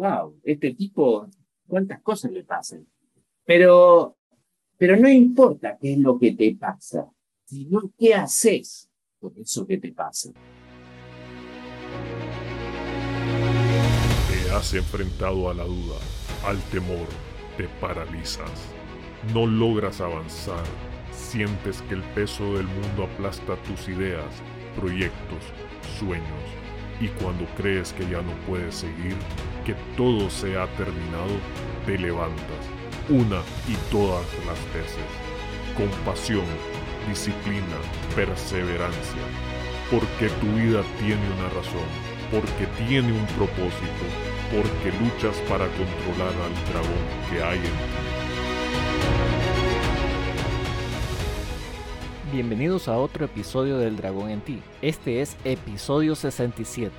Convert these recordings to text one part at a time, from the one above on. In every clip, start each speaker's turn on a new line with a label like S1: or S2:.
S1: wow, este tipo, cuántas cosas le pasan. Pero, pero no importa qué es lo que te pasa, sino qué haces con eso que te pasa.
S2: Te has enfrentado a la duda, al temor, te paralizas, no logras avanzar, sientes que el peso del mundo aplasta tus ideas, proyectos, sueños, y cuando crees que ya no puedes seguir, que todo se ha terminado, te levantas una y todas las veces. Compasión, disciplina, perseverancia. Porque tu vida tiene una razón, porque tiene un propósito, porque luchas para controlar al dragón que hay en ti.
S3: Bienvenidos a otro episodio del Dragón en ti. Este es episodio 67.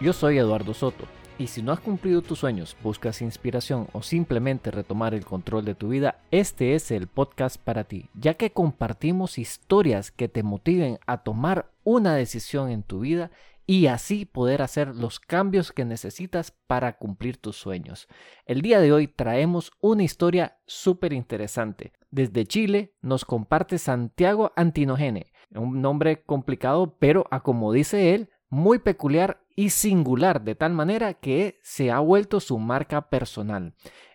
S3: Yo soy Eduardo Soto y si no has cumplido tus sueños, buscas inspiración o simplemente retomar el control de tu vida, este es el podcast para ti, ya que compartimos historias que te motiven a tomar una decisión en tu vida y así poder hacer los cambios que necesitas para cumplir tus sueños. El día de hoy traemos una historia súper interesante. Desde Chile nos comparte Santiago Antinogene, un nombre complicado, pero a como dice él, muy peculiar y singular de tal manera que se ha vuelto su marca personal.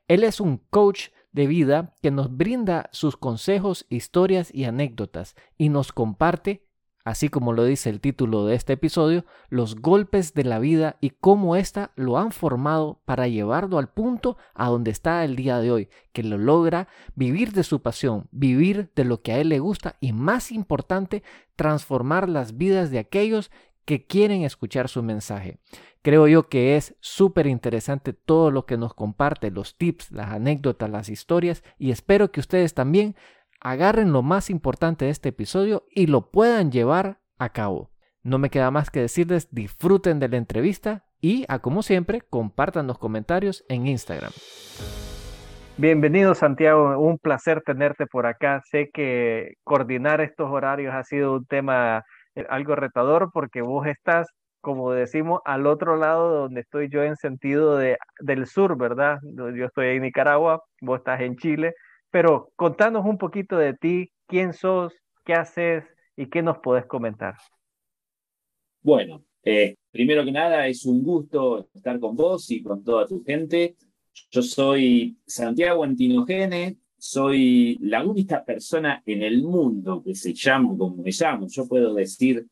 S3: Él es un coach de vida que nos brinda sus consejos, historias y anécdotas y nos comparte, así como lo dice el título de este episodio, los golpes de la vida y cómo ésta lo han formado para llevarlo al punto a donde está el día de hoy, que lo logra vivir de su pasión, vivir de lo que a él le gusta y más importante, transformar las vidas de aquellos que quieren escuchar su mensaje. Creo yo que es súper interesante todo lo que nos comparte, los tips, las anécdotas, las historias y espero que ustedes también agarren lo más importante de este episodio y lo puedan llevar a cabo. No me queda más que decirles disfruten de la entrevista y, a como siempre, compartan los comentarios en Instagram. Bienvenido Santiago, un placer tenerte por acá. Sé que coordinar estos horarios ha sido un tema algo retador porque vos estás, como decimos, al otro lado donde estoy yo en sentido de, del sur, ¿verdad? Yo estoy en Nicaragua, vos estás en Chile, pero contanos un poquito de ti, quién sos, qué haces y qué nos podés comentar.
S1: Bueno, eh, primero que nada es un gusto estar con vos y con toda tu gente. Yo soy Santiago Antinogene, soy la única persona en el mundo que se llama como me llamo. Yo puedo decir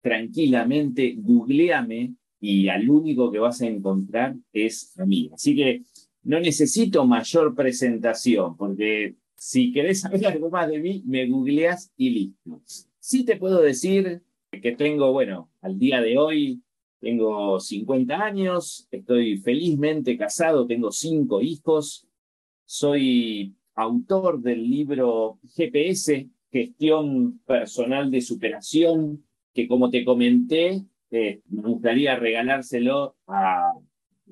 S1: tranquilamente, googleame y al único que vas a encontrar es a mí. Así que no necesito mayor presentación, porque si querés saber algo más de mí, me googleas y listo. Sí te puedo decir que tengo, bueno, al día de hoy tengo 50 años, estoy felizmente casado, tengo cinco hijos, soy autor del libro GPS, Gestión Personal de Superación, que como te comenté, eh, me gustaría regalárselo a la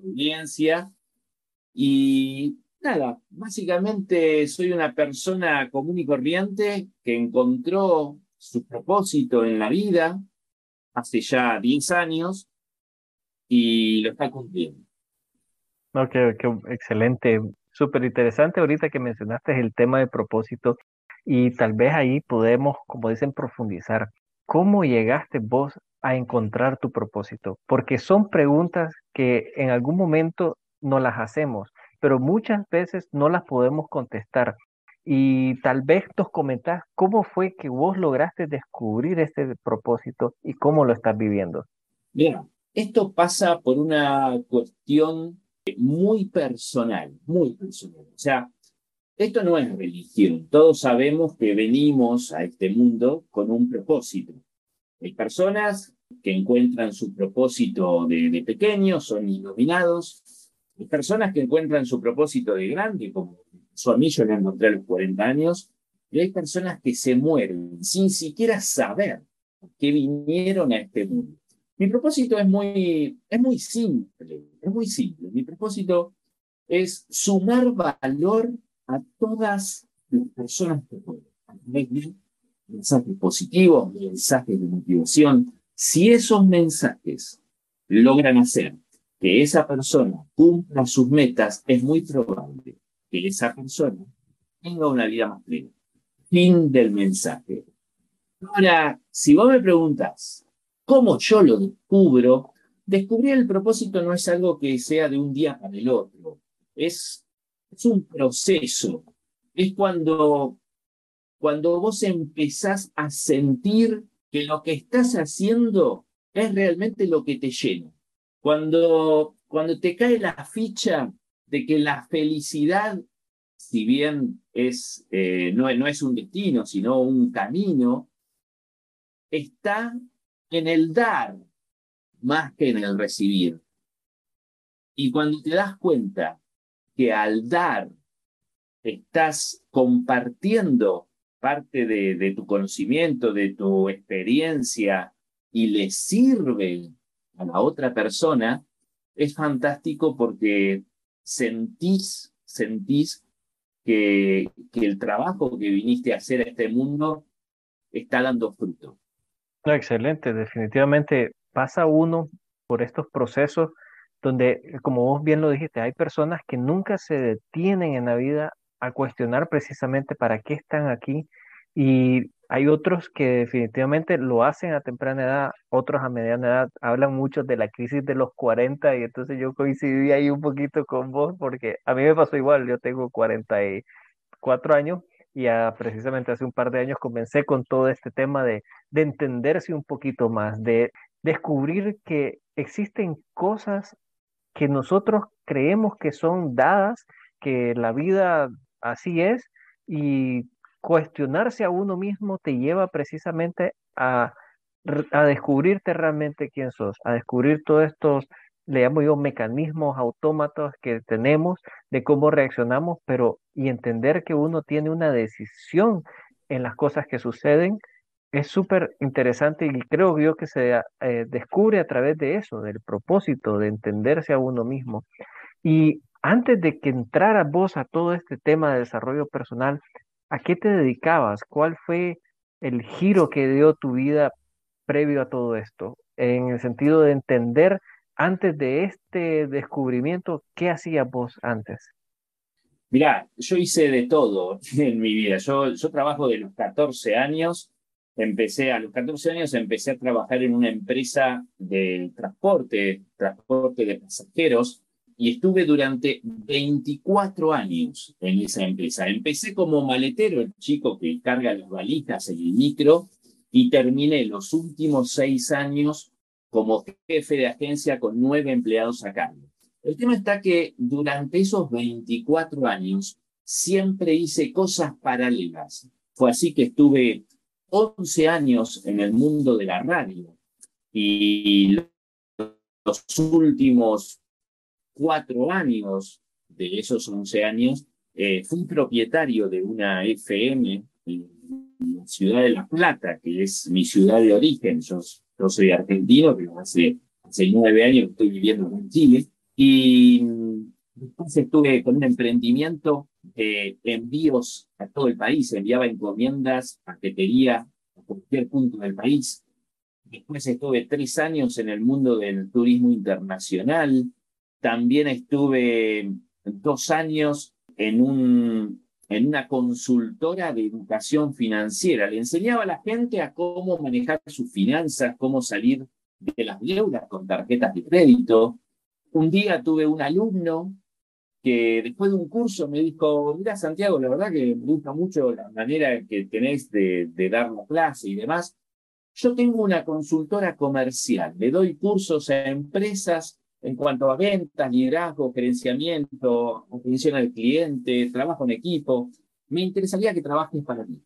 S1: audiencia. Y nada, básicamente soy una persona común y corriente que encontró su propósito en la vida hace ya 10 años y lo está cumpliendo.
S3: Excelente súper interesante ahorita que mencionaste el tema de propósito y tal vez ahí podemos, como dicen, profundizar. ¿Cómo llegaste vos a encontrar tu propósito? Porque son preguntas que en algún momento no las hacemos, pero muchas veces no las podemos contestar. Y tal vez nos comentás cómo fue que vos lograste descubrir este propósito y cómo lo estás viviendo.
S1: Bien, esto pasa por una cuestión muy personal, muy personal. O sea, esto no es religión. Todos sabemos que venimos a este mundo con un propósito. Hay personas que encuentran su propósito de, pequeño, son iluminados. Hay personas que encuentran su propósito de grande, como su amigo le encontré a los 40 años. Y hay personas que se mueren sin siquiera saber que vinieron a este mundo. Mi propósito es muy, es muy simple, es muy simple. Mi propósito es sumar valor a todas las personas que pueden. Mensajes positivos, mensajes de motivación. Si esos mensajes logran hacer que esa persona cumpla sus metas, es muy probable que esa persona tenga una vida más plena. Fin del mensaje. Ahora, si vos me preguntas cómo yo lo descubro, descubrir el propósito no es algo que sea de un día para el otro. Es, un proceso. Es cuando, cuando vos empezás a sentir que lo que estás haciendo es realmente lo que te llena. Cuando, cuando te cae la ficha de que la felicidad, si bien es, eh, no es un destino, sino un camino, está en el dar más que en el recibir. Y cuando te das cuenta que al dar estás compartiendo parte de, tu conocimiento, de tu experiencia, y le sirve a la otra persona, es fantástico porque sentís, sentís que, que el trabajo que viniste a hacer a este mundo está dando fruto.
S3: Excelente, definitivamente pasa uno por estos procesos donde, como vos bien lo dijiste, hay personas que nunca se detienen en la vida a cuestionar precisamente para qué están aquí y hay otros que definitivamente lo hacen a temprana edad, otros a mediana edad. Hablan mucho de la crisis de los 40 y entonces yo coincidí ahí un poquito con vos porque a mí me pasó igual, yo tengo 44 años y precisamente hace un par de años comencé con todo este tema de, de entenderse un poquito más, de descubrir que existen cosas que nosotros creemos que son dadas, que la vida así es y cuestionarse a uno mismo te lleva precisamente a, a descubrirte realmente quién sos, a descubrir todos estos, le llamo yo, mecanismos, autómatos que tenemos de cómo reaccionamos, pero y entender que uno tiene una decisión en las cosas que suceden es súper interesante y creo yo que se eh, descubre a través de eso, del propósito de entenderse a uno mismo. Y antes de que entrara vos a todo este tema de desarrollo personal, ¿A qué te dedicabas? ¿Cuál fue el giro que dio tu vida previo a todo esto? En el sentido de entender antes de este descubrimiento, ¿qué hacías vos antes?
S1: Mirá, yo hice de todo en mi vida. Yo, yo trabajo de los 14 años. Empecé a los 14 años, empecé a trabajar en una empresa de transporte, transporte de pasajeros, y estuve durante 24 años en esa empresa. Empecé como maletero, el chico que carga las valijas en el micro, y terminé los últimos seis años como jefe de agencia con nueve empleados a cargo. El tema está que durante esos 24 años siempre hice cosas paralelas. Fue así que estuve 11 años en el mundo de la radio y los últimos cuatro años de esos once años, eh, fui propietario de una FM en la ciudad de La Plata, que es mi ciudad de origen. Yo, soy argentino, pero hace, hace nueve años estoy viviendo en Chile. Y después estuve con un emprendimiento de envíos a todo el país. Enviaba encomiendas, paquetería a cualquier punto del país. Después estuve tres años en el mundo del turismo internacional. También estuve dos años en, un, en una consultora de educación financiera. Le enseñaba a la gente a cómo manejar sus finanzas, cómo salir de las deudas con tarjetas de crédito. Un día tuve un alumno que después de un curso me dijo, mira Santiago, la verdad que me gusta mucho la manera que tenés de, dar la clase y demás. Yo tengo una consultora comercial, le doy cursos a empresas en cuanto a ventas, liderazgo, gerenciamiento, atención al cliente, trabajo en equipo, me interesaría que trabajes para mí.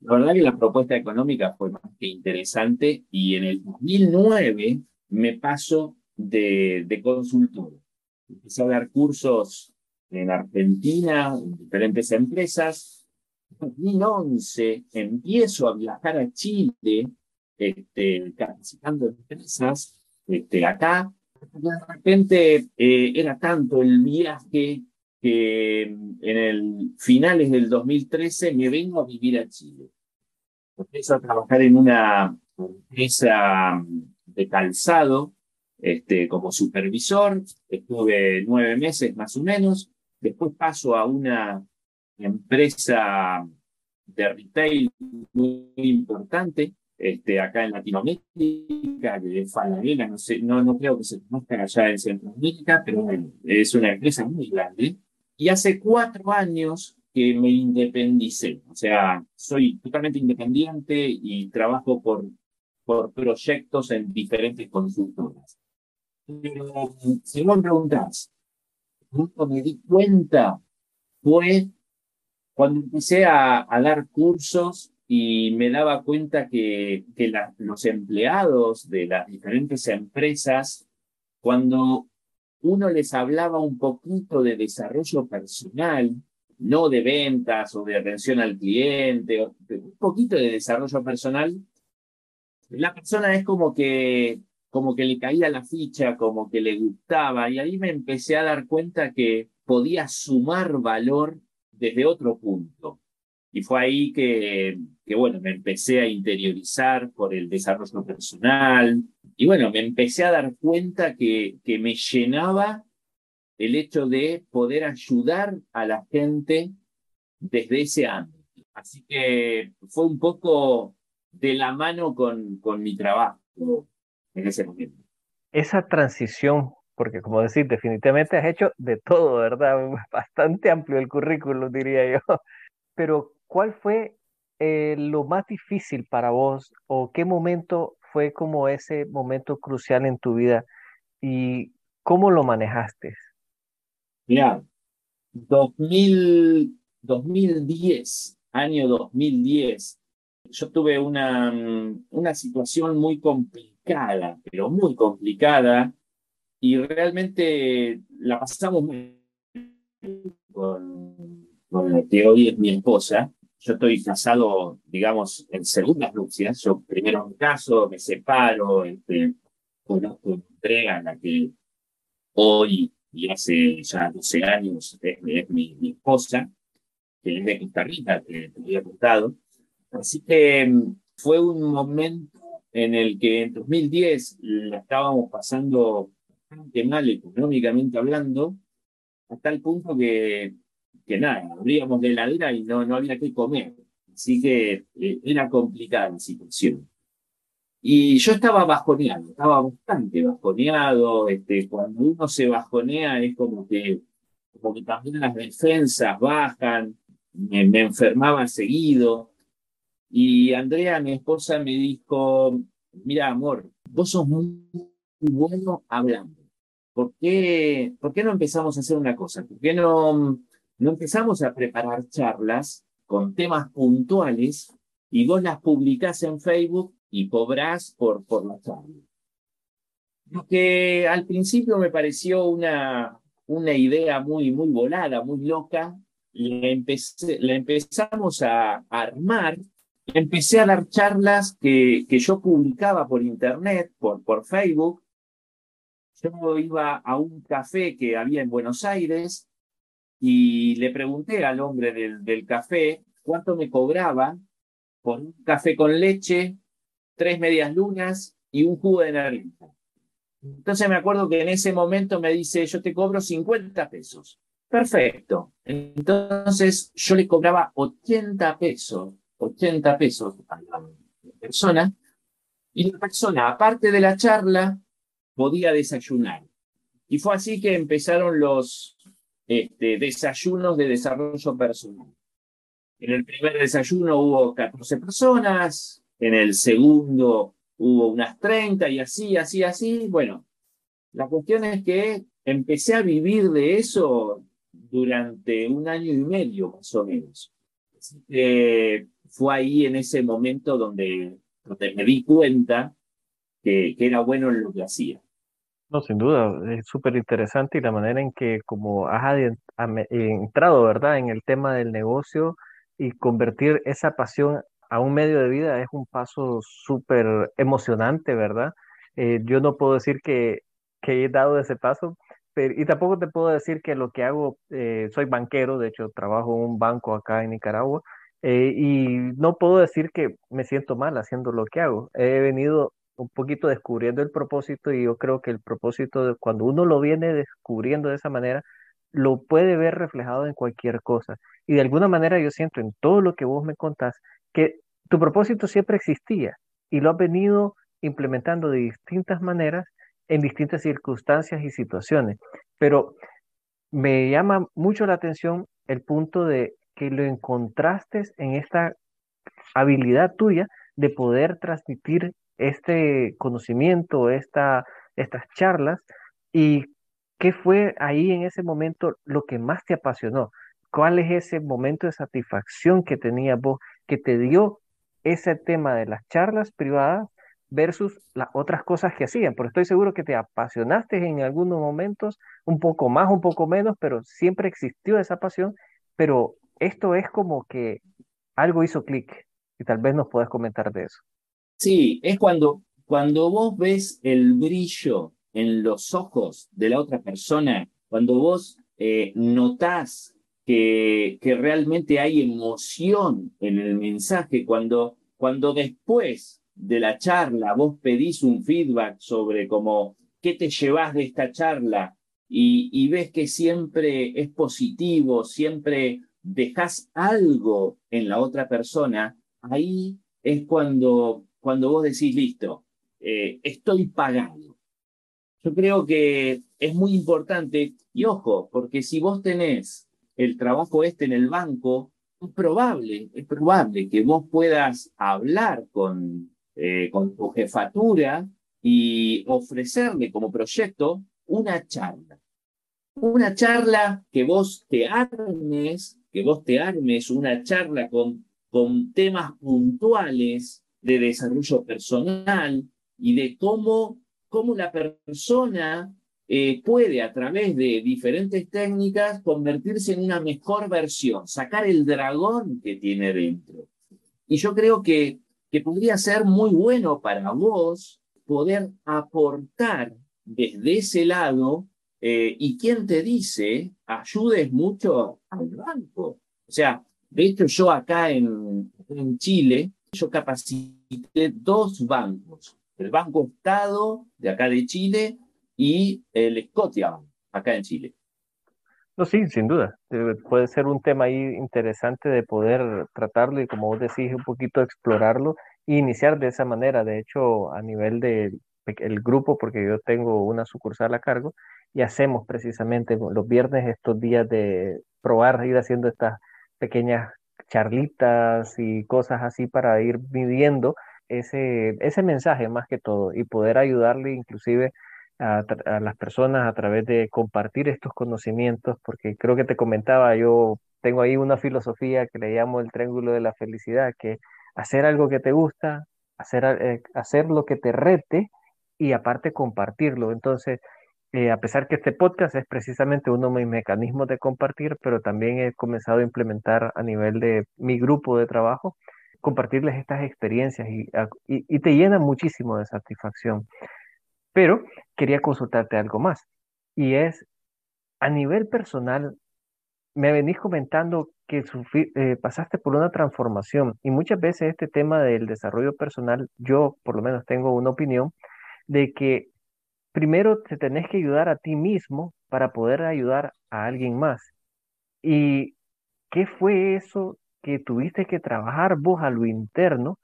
S1: La verdad que la propuesta económica fue más que interesante y en el 2009 me paso de, de consultor. Empecé a dar cursos en Argentina, en diferentes empresas. En 2011 empiezo a viajar a Chile, este, capacitando empresas este, acá de repente eh, era tanto el viaje que en el finales del 2013 me vengo a vivir a Chile. Empiezo a trabajar en una empresa de calzado este, como supervisor, estuve nueve meses más o menos, después paso a una empresa de retail muy importante, este, acá en Latinoamérica, de Falabella, no, sé, no, no creo que se conozca allá en Centroamérica, pero es una empresa muy grande. Y hace cuatro años que me independicé, o sea, soy totalmente independiente y trabajo por, por proyectos en diferentes consultoras. Pero si vos me preguntás, me di cuenta fue cuando empecé a, a dar cursos y me daba cuenta que, que los empleados de las diferentes empresas, cuando uno les hablaba un poquito de desarrollo personal, no de ventas o de atención al cliente, un poquito de desarrollo personal, la persona es como que, como que le caía la ficha, como que le gustaba, y ahí me empecé a dar cuenta que podía sumar valor desde otro punto. Y fue ahí que, que, bueno, me empecé a interiorizar por el desarrollo personal. Y bueno, me empecé a dar cuenta que, que me llenaba el hecho de poder ayudar a la gente desde ese ámbito. Así que fue un poco de la mano con, con mi trabajo en ese momento.
S3: Esa transición, porque como decir, definitivamente has hecho de todo, ¿verdad? Bastante amplio el currículum, diría yo. Pero ¿cuál fue eh, lo más difícil para vos o qué momento fue como ese momento crucial en tu vida y cómo lo manejaste?
S1: Mira, 2000, 2010, año 2010, yo tuve una, una situación muy complicada, pero muy complicada, y realmente la pasamos muy con, con la que hoy es mi esposa, yo estoy casado, digamos, en segundas nupcias. Yo primero me caso, me separo, este, conozco entrega en la que hoy y hace ya 12 años es, mi, mi, esposa, que es de Costa Rica, que te había contado. Así que mm, fue un momento en el que en 2010 la estábamos pasando bastante mal económicamente hablando, hasta el punto que que nada, abríamos la heladera y no, no había que comer. Así que eh, era complicada la situación. Y yo estaba bajoneado, estaba bastante bajoneado. Este, cuando uno se bajonea es como que, como que también las defensas bajan, me, me enfermaba seguido. Y Andrea, mi esposa, me dijo, mira, amor, vos sos muy bueno hablando. ¿Por qué, ¿Por qué no empezamos a hacer una cosa? ¿Por qué no no empezamos a preparar charlas con temas puntuales y vos las publicás en Facebook y cobrás por, por la charla. Lo que al principio me pareció una, una idea muy, muy volada, muy loca, la, empecé, la empezamos a armar, empecé a dar charlas que, que yo publicaba por internet, por, por Facebook. Yo iba a un café que había en Buenos Aires y le pregunté al hombre del, del café cuánto me cobraba por un café con leche, tres medias lunas y un jugo de naranja. Entonces me acuerdo que en ese momento me dice, yo te cobro 50 pesos. Perfecto. Entonces yo le cobraba 80 pesos, 80 pesos a la persona, y la persona, aparte de la charla, podía desayunar. Y fue así que empezaron los, este, desayunos de desarrollo personal. En el primer desayuno hubo 14 personas, en el segundo hubo unas 30 y así, así, así. Bueno, la cuestión es que empecé a vivir de eso durante un año y medio más o menos. Fue ahí en ese momento donde, donde me di cuenta que, que era bueno en lo que hacía.
S3: No, sin duda, es súper interesante y la manera en que como has entrado, ¿verdad?, en el tema del negocio y convertir esa pasión a un medio de vida es un paso súper emocionante, ¿verdad? Eh, yo no puedo decir que, que he dado ese paso, pero, y tampoco te puedo decir que lo que hago, eh, soy banquero, de hecho trabajo en un banco acá en Nicaragua, eh, y no puedo decir que me siento mal haciendo lo que hago. He venido un poquito descubriendo el propósito y yo creo que el propósito, de, cuando uno lo viene descubriendo de esa manera, lo puede ver reflejado en cualquier cosa. Y de alguna manera yo siento en todo lo que vos me contás que tu propósito siempre existía y lo has venido implementando de distintas maneras en distintas circunstancias y situaciones. Pero me llama mucho la atención el punto de que lo encontraste en esta habilidad tuya de poder transmitir este conocimiento, esta, estas charlas y qué fue ahí en ese momento lo que más te apasionó. ¿Cuál es ese momento de satisfacción que tenías vos que te dio ese tema de las charlas privadas versus las otras cosas que hacían? Porque estoy seguro que te apasionaste en algunos momentos, un poco más, un poco menos, pero siempre existió esa pasión. Pero esto es como que algo hizo clic y tal vez nos puedas comentar de eso.
S1: Sí, es cuando, cuando vos ves el brillo en los ojos de la otra persona, cuando vos eh, notás que, que, realmente hay emoción en el mensaje, cuando, cuando después de la charla vos pedís un feedback sobre cómo qué te llevas de esta charla y, y ves que siempre es positivo, siempre dejas algo en la otra persona, ahí es cuando cuando vos decís, listo, eh, estoy pagando. Yo creo que es muy importante, y ojo, porque si vos tenés el trabajo este en el banco, es probable, es probable que vos puedas hablar con, eh, con tu jefatura y ofrecerle como proyecto una charla. Una charla que vos te armes, que vos te armes una charla con, con temas puntuales de desarrollo personal y de cómo, cómo la persona eh, puede a través de diferentes técnicas convertirse en una mejor versión, sacar el dragón que tiene dentro. Y yo creo que, que podría ser muy bueno para vos poder aportar desde ese lado eh, y quien te dice, ayudes mucho al banco. O sea, de hecho yo acá en, en Chile yo capacité dos bancos, el Banco Estado de acá de Chile y el Scotia acá en Chile.
S3: No, sí, sin duda. Eh, puede ser un tema ahí interesante de poder tratarlo y como vos decís, un poquito explorarlo e iniciar de esa manera. De hecho, a nivel del el grupo, porque yo tengo una sucursal a cargo y hacemos precisamente los viernes estos días de probar, ir haciendo estas pequeñas charlitas y cosas así para ir viviendo ese, ese mensaje más que todo y poder ayudarle inclusive a, las personas a través de compartir estos conocimientos, porque creo que te comentaba, yo tengo ahí una filosofía que le llamo el triángulo de la felicidad, que hacer algo que te gusta, hacer, eh, hacer lo que te rete y aparte compartirlo. Entonces, eh, a pesar que este podcast es precisamente uno de mis mecanismos de compartir, pero también he comenzado a implementar a nivel de mi grupo de trabajo, compartirles estas experiencias y, y, te llena muchísimo de satisfacción. Pero quería consultarte algo más y es, a nivel personal, me venís comentando que eh, pasaste por una transformación y muchas veces este tema del desarrollo personal, yo por lo menos tengo una opinión de que primero te tenés que ayudar a ti mismo para poder ayudar a alguien más. ¿Y qué fue eso que tuviste que trabajar vos a lo interno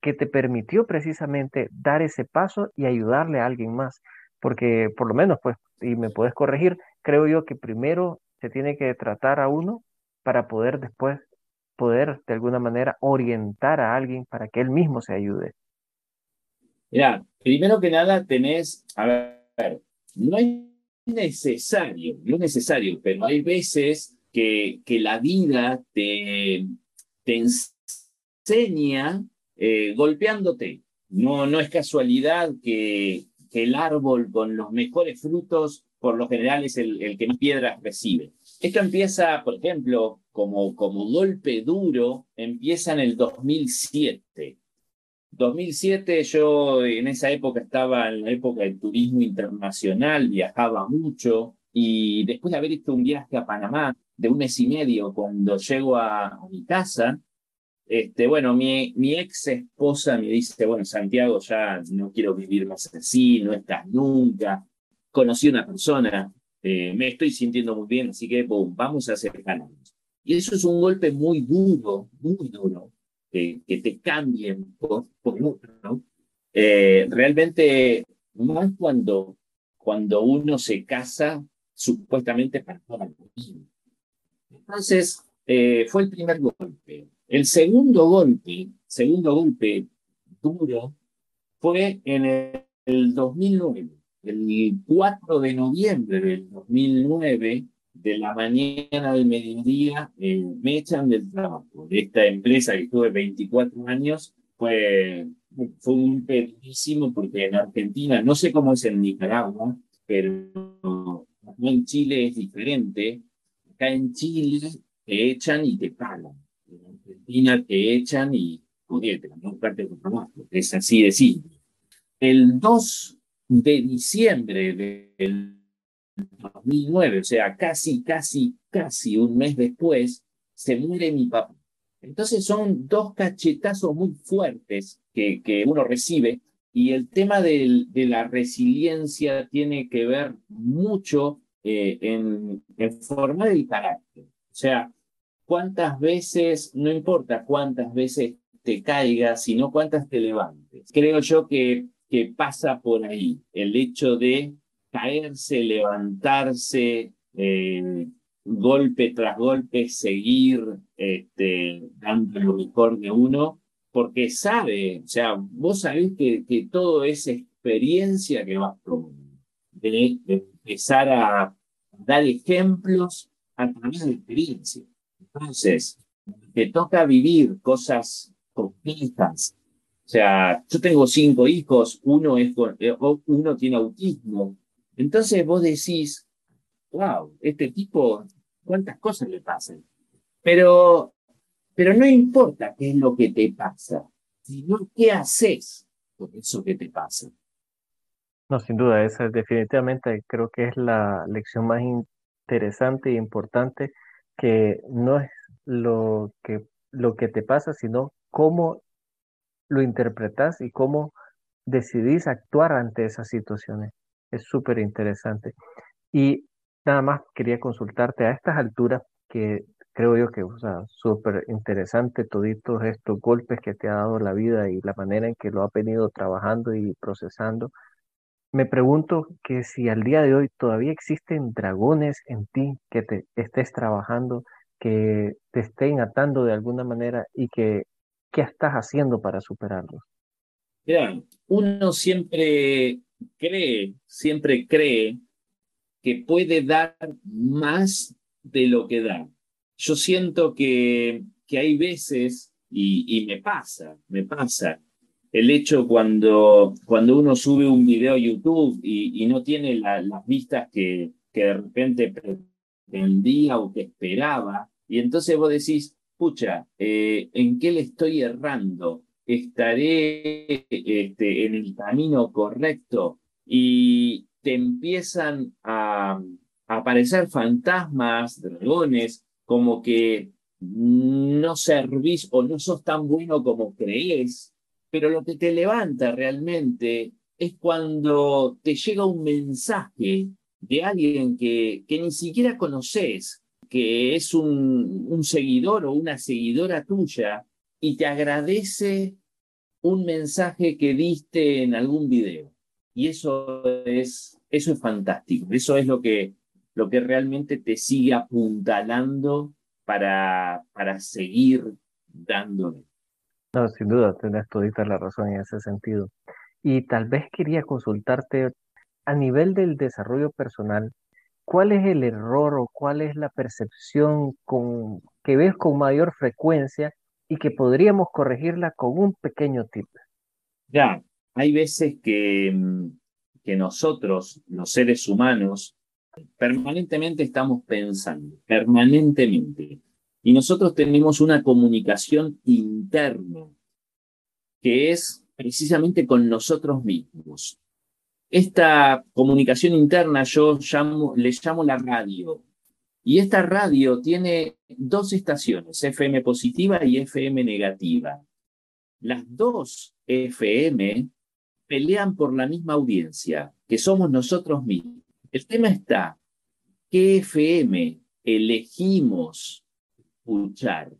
S3: que te permitió precisamente dar ese paso y ayudarle a alguien más? Porque por lo menos, pues, y me puedes corregir, creo yo que primero se tiene que tratar a uno para poder después poder de alguna manera orientar a alguien para que él mismo se ayude.
S1: Primero que nada tenés, a ver, no es necesario, no es necesario, pero hay veces que, la vida te, enseña eh, golpeándote. No, no es casualidad que, el árbol con los mejores frutos, por lo general, es el, el que más piedras recibe. Esto empieza, por ejemplo, como, como golpe duro, empieza en el 2007 2007 yo en esa época estaba en la época del turismo internacional, viajaba mucho y después de haber hecho un viaje a Panamá de un mes y medio, cuando llego a, mi casa, Este, bueno, mi, mi ex esposa me dice, bueno, Santiago, ya no quiero vivir más así, no estás nunca. Conocí una persona, eh, me estoy sintiendo muy bien, así que boom, vamos a acercarnos. Y eso es un golpe muy duro, muy duro, que te cambien por, eh, realmente, más cuando, cuando uno se casa supuestamente para toda la vida. Entonces, eh, fue el primer golpe. El segundo golpe, segundo golpe duro, fue en el, 2009. El 4 de noviembre del 2009, de la mañana al mediodía, eh, me echan del trabajo. Esta empresa que estuve 24 años, fue, fue un pedísimo porque en Argentina, no sé cómo es en Nicaragua, pero en Chile es diferente. Acá en Chile te echan y te pagan. En Argentina te echan y te no parte de trabajo. Es así de simple. El 2 de diciembre del 2009, o sea, casi, casi, casi un mes después, se muere mi papá. Entonces son dos cachetazos muy fuertes que, uno recibe y el tema de la resiliencia tiene que ver mucho eh, en, en formar el carácter. O sea, cuántas veces, no importa cuántas veces te caigas, sino cuántas te levantes. Creo yo que pasa por ahí el hecho de caerse, levantarse, eh, golpe tras golpe, seguir este, dando lo mejor de uno, porque sabe, o sea, vos sabés que, que todo es experiencia que vas de, de empezar a dar ejemplos a través de experiencia. Entonces, te toca vivir cosas complejas. O sea, yo tengo cinco hijos, uno, es, eh, uno tiene autismo. Entonces vos decís, wow, este tipo, cuántas cosas le pasan. Pero, pero no importa qué es lo que te pasa, sino qué haces con eso que te pasa.
S3: No, sin duda, esa definitivamente creo que es la lección más interesante e importante que no es lo que, lo que te pasa, sino cómo lo interpretas y cómo decidís actuar ante esas situaciones. Es súper interesante. Y nada más quería consultarte a estas alturas, que creo yo que, o sea, súper interesante toditos estos golpes que te ha dado la vida y la manera en que lo ha venido trabajando y procesando. Me pregunto que si al día de hoy todavía existen dragones en ti que te estés trabajando, que te estén atando de alguna manera y que qué estás haciendo para superarlos.
S1: Mira, uno siempre cree, siempre cree que puede dar más de lo que da. Yo siento que, que hay veces, y, y me pasa, me pasa, el hecho cuando, cuando uno sube un video a YouTube y, no tiene las vistas que, que de repente pretendía o que esperaba, y entonces vos decís, pucha, eh, ¿en qué le estoy errando? ¿Estaré este, en el camino correcto? Y te empiezan a, aparecer fantasmas, dragones, como que no servís o no sos tan bueno como crees pero lo que te levanta realmente es cuando te llega un mensaje de alguien que, que ni siquiera conoces, que es un seguidor o una seguidora tuya y te agradece un mensaje que diste en algún video. Y eso es, eso es fantástico. Eso es lo que, lo que realmente te sigue apuntalando para, para seguir dándole.
S3: No, sin duda, tienes todita la razón en ese sentido. Y tal vez quería consultarte a nivel del desarrollo personal, ¿cuál es el error o cuál es la percepción con, que ves con mayor frecuencia y que podríamos corregirla con un pequeño tip?
S1: Ya, hay veces que, mm, que nosotros, los seres humanos, permanentemente estamos pensando, permanentemente. Y nosotros tenemos una comunicación interna, que es precisamente con nosotros mismos. Esta comunicación interna yo le llamo la radio. Y esta radio tiene dos estaciones, FM positiva y FM negativa. Las dos FM pelean por la misma audiencia, que somos nosotros mismos. El tema está, ¿qué FM elegimos escuchar?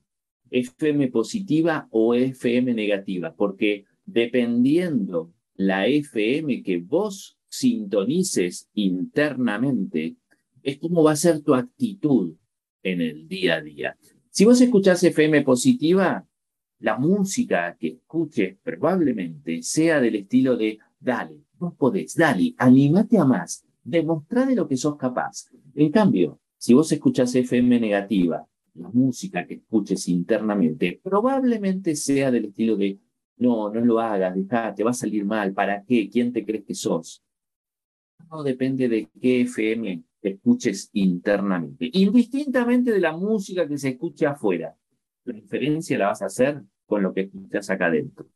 S1: ¿FM positiva o FM negativa? Porque dependiendo la FM que vos sintonices internamente, es cómo va a ser tu actitud en el día a día. Si vos escuchás FM positiva, la música que escuches probablemente sea del estilo de, dale, vos podés, dale, animate a más, demostrá de lo que sos capaz. En cambio, si vos escuchás FM negativa, la música que escuches internamente probablemente sea del estilo de, no, no lo hagas, dejá, te va a salir mal, ¿para qué? ¿Quién te crees que sos? No depende de qué FM escuches internamente, indistintamente de la música que se escuche afuera. La diferencia la vas a hacer con lo que escuchas acá adentro.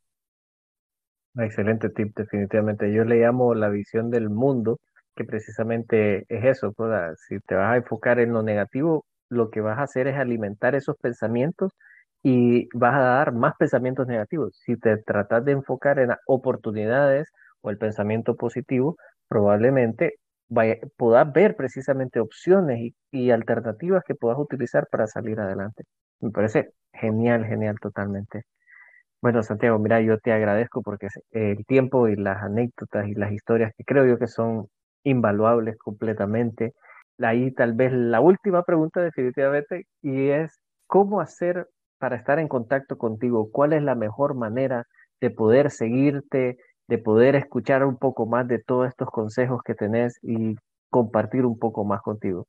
S3: Excelente tip, definitivamente. Yo le llamo la visión del mundo, que precisamente es eso. Pues, ah, si te vas a enfocar en lo negativo, lo que vas a hacer es alimentar esos pensamientos y vas a dar más pensamientos negativos. Si te tratas de enfocar en oportunidades o el pensamiento positivo, probablemente puedas ver precisamente opciones y, alternativas que puedas utilizar para salir adelante. Me parece genial, genial totalmente. Bueno, Santiago, mira, yo te agradezco porque el tiempo y las anécdotas y las historias que creo yo que son invaluables completamente. Ahí tal vez la última pregunta definitivamente y es, ¿cómo hacer para estar en contacto contigo? ¿Cuál es la mejor manera de poder seguirte, de poder escuchar un poco más de todos estos consejos que tenés y compartir un poco más contigo?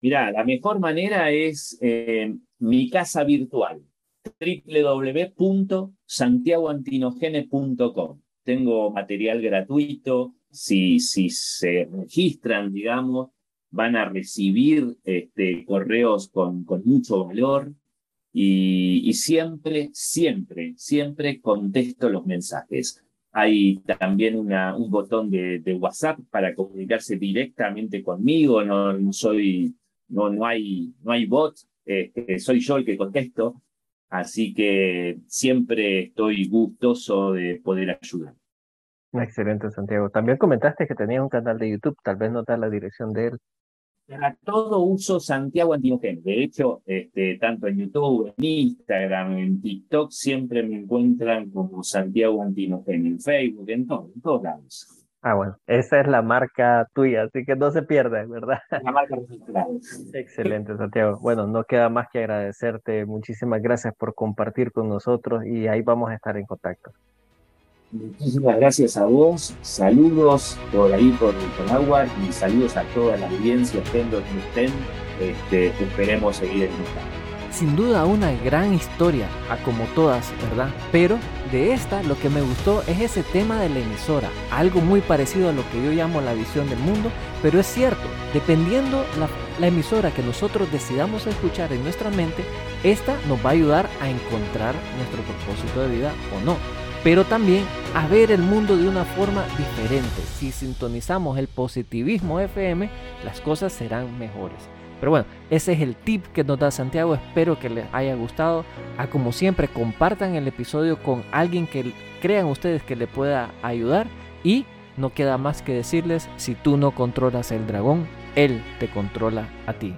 S1: Mira, la mejor manera es eh, mi casa virtual, www.santiagoantinogene.com. Tengo material gratuito, si, si se registran, digamos, van a recibir este, correos con, con mucho valor y, siempre, siempre, siempre contesto los mensajes. Hay también un botón de, WhatsApp para comunicarse directamente conmigo, no, soy, no, no, hay, no hay bot, este, soy yo el que contesto, así que siempre estoy gustoso de poder ayudar.
S3: Excelente, Santiago. También comentaste que tenías un canal de YouTube, tal vez no da la dirección de él.
S1: Para todo uso Santiago Antinogen. De hecho, este, tanto en YouTube, en Instagram, en TikTok, siempre me encuentran como Santiago Antinogen, en Facebook, en, todo, en todos lados.
S3: Ah, bueno, esa es la marca tuya, así que no se pierda, ¿verdad?
S1: La marca registrada.
S3: Excelente, Santiago. Bueno, no queda más que agradecerte. Muchísimas gracias por compartir con nosotros y ahí vamos a estar en contacto.
S1: Muchísimas gracias a vos, saludos por ahí por, el agua y saludos a toda la audiencia, estén donde estén, este, esperemos seguir en esta.
S3: Sin duda una gran historia, a como todas, ¿verdad? Pero de esta lo que me gustó es ese tema de la emisora, algo muy parecido a lo que yo llamo la visión del mundo, pero es cierto, dependiendo la, la emisora que nosotros decidamos escuchar en nuestra mente, esta nos va a ayudar a encontrar nuestro propósito de vida o no pero también a ver el mundo de una forma diferente. Si sintonizamos el positivismo FM, las cosas serán mejores. Pero bueno, ese es el tip que nos da Santiago. Espero que les haya gustado. A como siempre, compartan el episodio con alguien que crean ustedes que le pueda ayudar. Y no queda más que decirles, si tú no controlas el dragón, él te controla a ti.